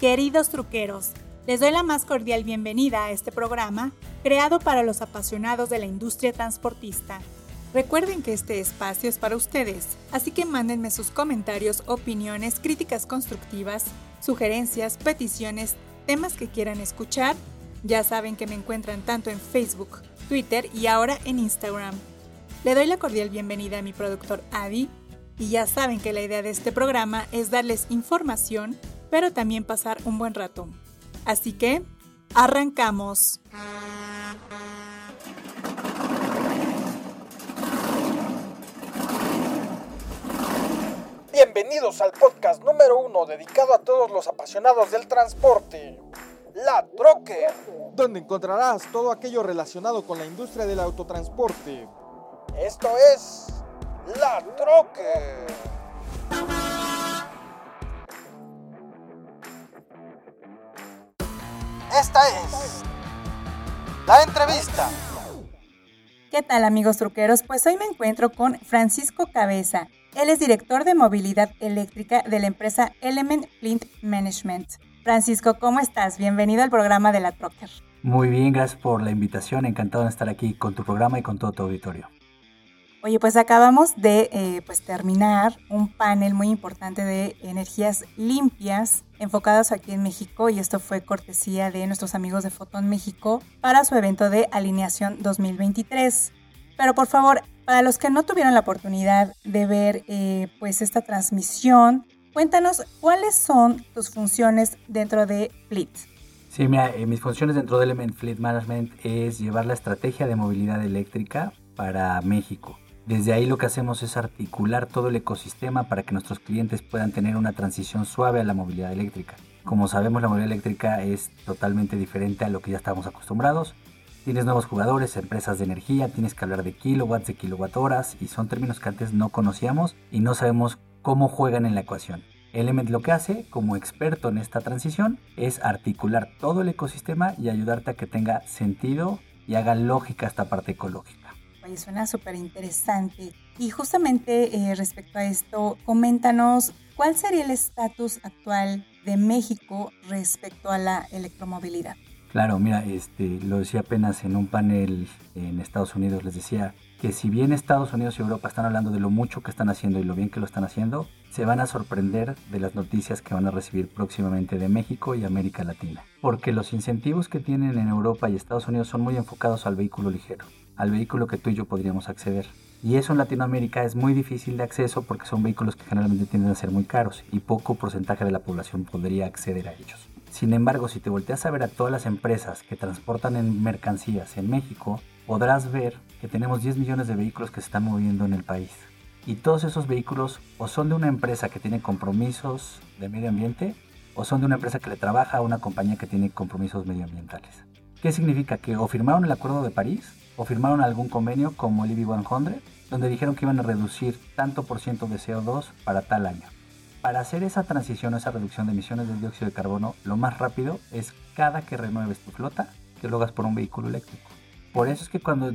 Queridos truqueros, les doy la más cordial bienvenida a este programa creado para los apasionados de la industria transportista. Recuerden que este espacio es para ustedes, así que mándenme sus comentarios, opiniones, críticas constructivas, sugerencias, peticiones, temas que quieran escuchar. Ya saben que me encuentran tanto en Facebook, Twitter y ahora en Instagram. Le doy la cordial bienvenida a mi productor Adi y ya saben que la idea de este programa es darles información, pero también pasar un buen rato. Así que, arrancamos. Bienvenidos al podcast número uno dedicado a todos los apasionados del transporte, La Troque, donde encontrarás todo aquello relacionado con la industria del autotransporte. Esto es La Troque. Esta es la entrevista. ¿Qué tal amigos truqueros? Pues hoy me encuentro con Francisco Cabeza. Él es director de movilidad eléctrica de la empresa Element Fleet Management. Francisco, ¿cómo estás? Bienvenido al programa de la Trocker. Muy bien, gracias por la invitación. Encantado de estar aquí con tu programa y con todo tu auditorio. Oye, pues acabamos de eh, pues terminar un panel muy importante de energías limpias enfocados aquí en México y esto fue cortesía de nuestros amigos de Fotón México para su evento de alineación 2023. Pero por favor, para los que no tuvieron la oportunidad de ver eh, pues esta transmisión, cuéntanos cuáles son tus funciones dentro de Fleet. Sí, mira, eh, mis funciones dentro de Element Fleet Management es llevar la estrategia de movilidad eléctrica para México. Desde ahí lo que hacemos es articular todo el ecosistema para que nuestros clientes puedan tener una transición suave a la movilidad eléctrica. Como sabemos, la movilidad eléctrica es totalmente diferente a lo que ya estábamos acostumbrados. Tienes nuevos jugadores, empresas de energía, tienes que hablar de kilowatts, de kilowatt horas, y son términos que antes no conocíamos y no sabemos cómo juegan en la ecuación. Element lo que hace, como experto en esta transición, es articular todo el ecosistema y ayudarte a que tenga sentido y haga lógica esta parte ecológica. Oye, suena súper interesante. Y justamente eh, respecto a esto, coméntanos cuál sería el estatus actual de México respecto a la electromovilidad. Claro, mira, este, lo decía apenas en un panel en Estados Unidos, les decía que si bien Estados Unidos y Europa están hablando de lo mucho que están haciendo y lo bien que lo están haciendo, se van a sorprender de las noticias que van a recibir próximamente de México y América Latina. Porque los incentivos que tienen en Europa y Estados Unidos son muy enfocados al vehículo ligero al vehículo que tú y yo podríamos acceder. Y eso en Latinoamérica es muy difícil de acceso porque son vehículos que generalmente tienden a ser muy caros y poco porcentaje de la población podría acceder a ellos. Sin embargo, si te volteas a ver a todas las empresas que transportan en mercancías en México, podrás ver que tenemos 10 millones de vehículos que se están moviendo en el país. Y todos esos vehículos o son de una empresa que tiene compromisos de medio ambiente o son de una empresa que le trabaja a una compañía que tiene compromisos medioambientales. ¿Qué significa? Que o firmaron el Acuerdo de París o firmaron algún convenio como el EV100, donde dijeron que iban a reducir tanto por ciento de CO2 para tal año. Para hacer esa transición, esa reducción de emisiones de dióxido de carbono, lo más rápido es cada que renueves tu flota, que lo hagas por un vehículo eléctrico. Por eso es que cuando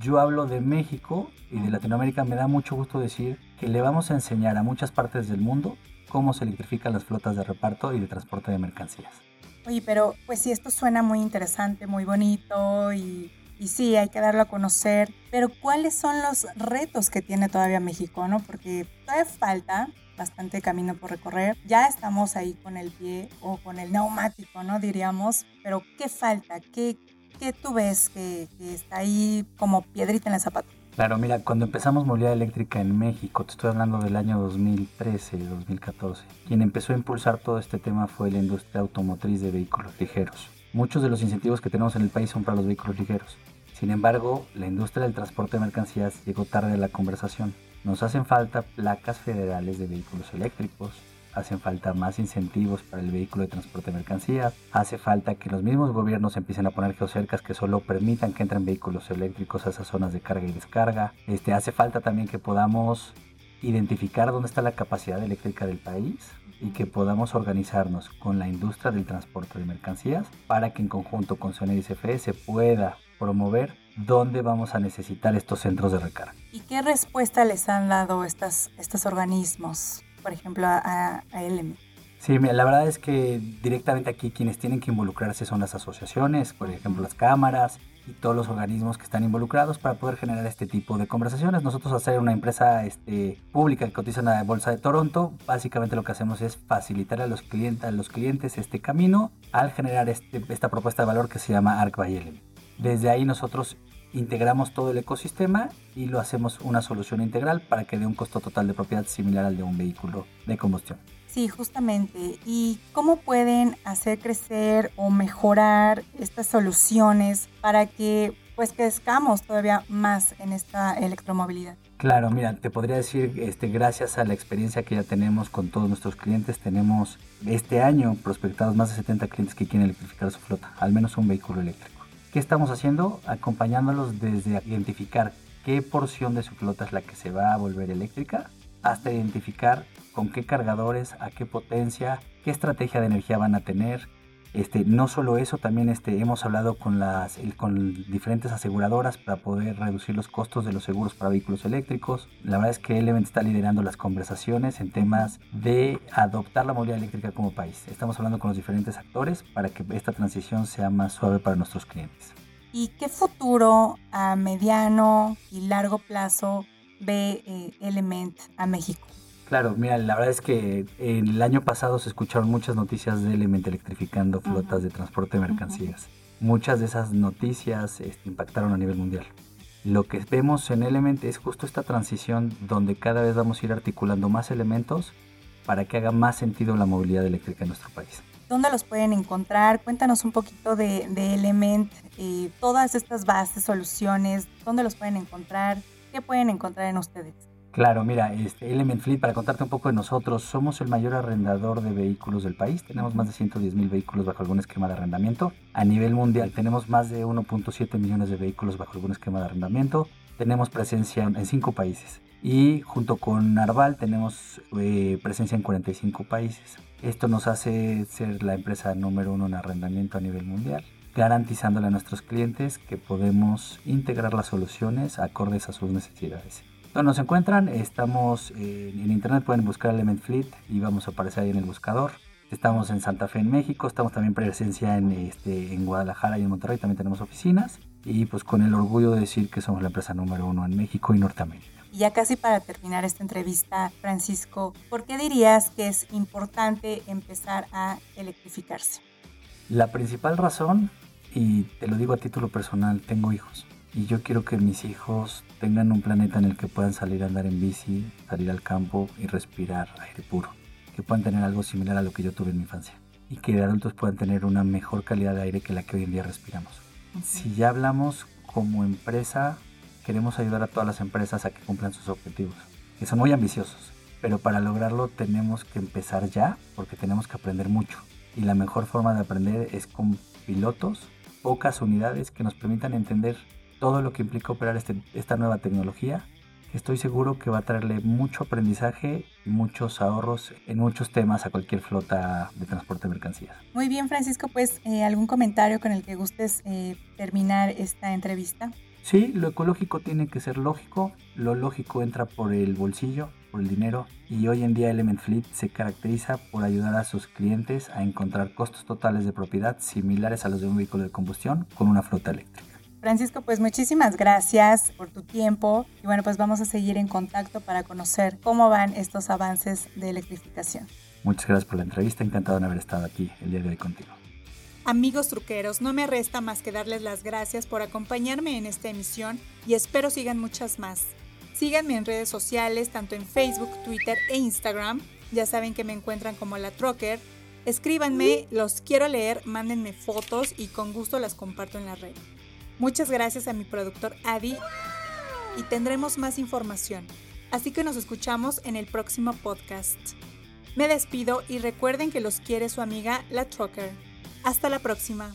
yo hablo de México y de Latinoamérica, me da mucho gusto decir que le vamos a enseñar a muchas partes del mundo cómo se electrifican las flotas de reparto y de transporte de mercancías. Oye, pero pues sí, esto suena muy interesante, muy bonito y y sí, hay que darlo a conocer, pero ¿cuáles son los retos que tiene todavía México? ¿no? Porque todavía falta bastante camino por recorrer. Ya estamos ahí con el pie o con el neumático, ¿no? Diríamos, pero ¿qué falta? ¿Qué, qué tú ves que, que está ahí como piedrita en el zapato? Claro, mira, cuando empezamos movilidad eléctrica en México, te estoy hablando del año 2013, 2014, quien empezó a impulsar todo este tema fue la industria automotriz de vehículos ligeros. Muchos de los incentivos que tenemos en el país son para los vehículos ligeros. Sin embargo, la industria del transporte de mercancías llegó tarde a la conversación. Nos hacen falta placas federales de vehículos eléctricos, hacen falta más incentivos para el vehículo de transporte de mercancías, hace falta que los mismos gobiernos empiecen a poner geocercas que solo permitan que entren vehículos eléctricos a esas zonas de carga y descarga. Este, hace falta también que podamos identificar dónde está la capacidad eléctrica del país y que podamos organizarnos con la industria del transporte de mercancías para que en conjunto con SONED y CFE se pueda promover dónde vamos a necesitar estos centros de recarga. ¿Y qué respuesta les han dado estas, estos organismos, por ejemplo, a, a Sí, la verdad es que directamente aquí quienes tienen que involucrarse son las asociaciones, por ejemplo las cámaras y todos los organismos que están involucrados para poder generar este tipo de conversaciones. Nosotros, ser una empresa este, pública que cotiza en la Bolsa de Toronto, básicamente lo que hacemos es facilitar a los clientes, a los clientes este camino al generar este, esta propuesta de valor que se llama ARC by Desde ahí nosotros integramos todo el ecosistema y lo hacemos una solución integral para que dé un costo total de propiedad similar al de un vehículo de combustión. Sí, justamente. ¿Y cómo pueden hacer crecer o mejorar estas soluciones para que pues crezcamos todavía más en esta electromovilidad? Claro, mira, te podría decir, este, gracias a la experiencia que ya tenemos con todos nuestros clientes, tenemos este año prospectados más de 70 clientes que quieren electrificar su flota, al menos un vehículo eléctrico. ¿Qué estamos haciendo? Acompañándolos desde identificar qué porción de su flota es la que se va a volver eléctrica hasta identificar con qué cargadores, a qué potencia, qué estrategia de energía van a tener. Este, no solo eso, también este, hemos hablado con, las, diferentes aseguradoras para poder reducir los costos de los seguros para vehículos eléctricos. La verdad es que Element está liderando las conversaciones en temas de adoptar la movilidad eléctrica como país. Estamos hablando con los diferentes actores para que esta transición sea más suave para nuestros clientes. ¿Y qué futuro a mediano y largo plazo ve eh, Element a México? Claro, mira, la verdad es que el año pasado se escucharon muchas noticias de Element electrificando flotas de transporte de mercancías. Muchas de esas noticias este, impactaron a nivel mundial. Lo que vemos en Element es justo esta transición donde cada vez vamos a ir articulando más elementos para que haga más sentido la movilidad eléctrica en nuestro país. ¿Dónde los pueden encontrar? Cuéntanos un poquito de, Element, eh, todas estas bases, soluciones, ¿dónde los pueden encontrar? ¿Qué pueden encontrar en ustedes? Claro, mira, este Element Fleet, para contarte un poco de nosotros, somos el mayor arrendador de vehículos del país. Tenemos más de 110 mil vehículos bajo algún esquema de arrendamiento. A nivel mundial tenemos más de 1.7 millones de vehículos bajo algún esquema de arrendamiento. Tenemos presencia en cinco países. Y junto con Narval tenemos eh, presencia en 45 países. Esto nos hace ser la empresa número uno en arrendamiento a nivel mundial garantizándole a nuestros clientes que podemos integrar las soluciones acordes a sus necesidades. Donde nos encuentran, estamos en internet, pueden buscar Element Fleet y vamos a aparecer ahí en el buscador. Estamos en Santa Fe, en México, estamos también presencia en, este, en Guadalajara y en Monterrey, también tenemos oficinas. Y pues con el orgullo de decir que somos la empresa número uno en México y Norteamérica. Y ya casi para terminar esta entrevista, Francisco, ¿por qué dirías que es importante empezar a electrificarse? La principal razón, y te lo digo a título personal, tengo hijos. Y yo quiero que mis hijos tengan un planeta en el que puedan salir a andar en bici, salir al campo y respirar aire puro. Que puedan tener algo similar a lo que yo tuve en mi infancia. Y que de adultos puedan tener una mejor calidad de aire que la que hoy en día respiramos. Si ya hablamos como empresa, queremos ayudar a todas las empresas a que cumplan sus objetivos, que son muy ambiciosos. Pero para lograrlo tenemos que empezar ya porque tenemos que aprender mucho. Y la mejor forma de aprender es con pilotos, pocas unidades que nos permitan entender todo lo que implica operar este, esta nueva tecnología. Estoy seguro que va a traerle mucho aprendizaje y muchos ahorros en muchos temas a cualquier flota de transporte de mercancías. Muy bien, Francisco, pues eh, algún comentario con el que gustes eh, terminar esta entrevista. Sí, lo ecológico tiene que ser lógico, lo lógico entra por el bolsillo, por el dinero y hoy en día Element Fleet se caracteriza por ayudar a sus clientes a encontrar costos totales de propiedad similares a los de un vehículo de combustión con una flota eléctrica. Francisco, pues muchísimas gracias por tu tiempo y bueno, pues vamos a seguir en contacto para conocer cómo van estos avances de electrificación. Muchas gracias por la entrevista, encantado de haber estado aquí el día de hoy contigo. Amigos truqueros, no me resta más que darles las gracias por acompañarme en esta emisión y espero sigan muchas más. Síganme en redes sociales, tanto en Facebook, Twitter e Instagram. Ya saben que me encuentran como la Trocker. Escríbanme, los quiero leer, mándenme fotos y con gusto las comparto en la red. Muchas gracias a mi productor Adi y tendremos más información. Así que nos escuchamos en el próximo podcast. Me despido y recuerden que los quiere su amiga La Trucker. Hasta la próxima.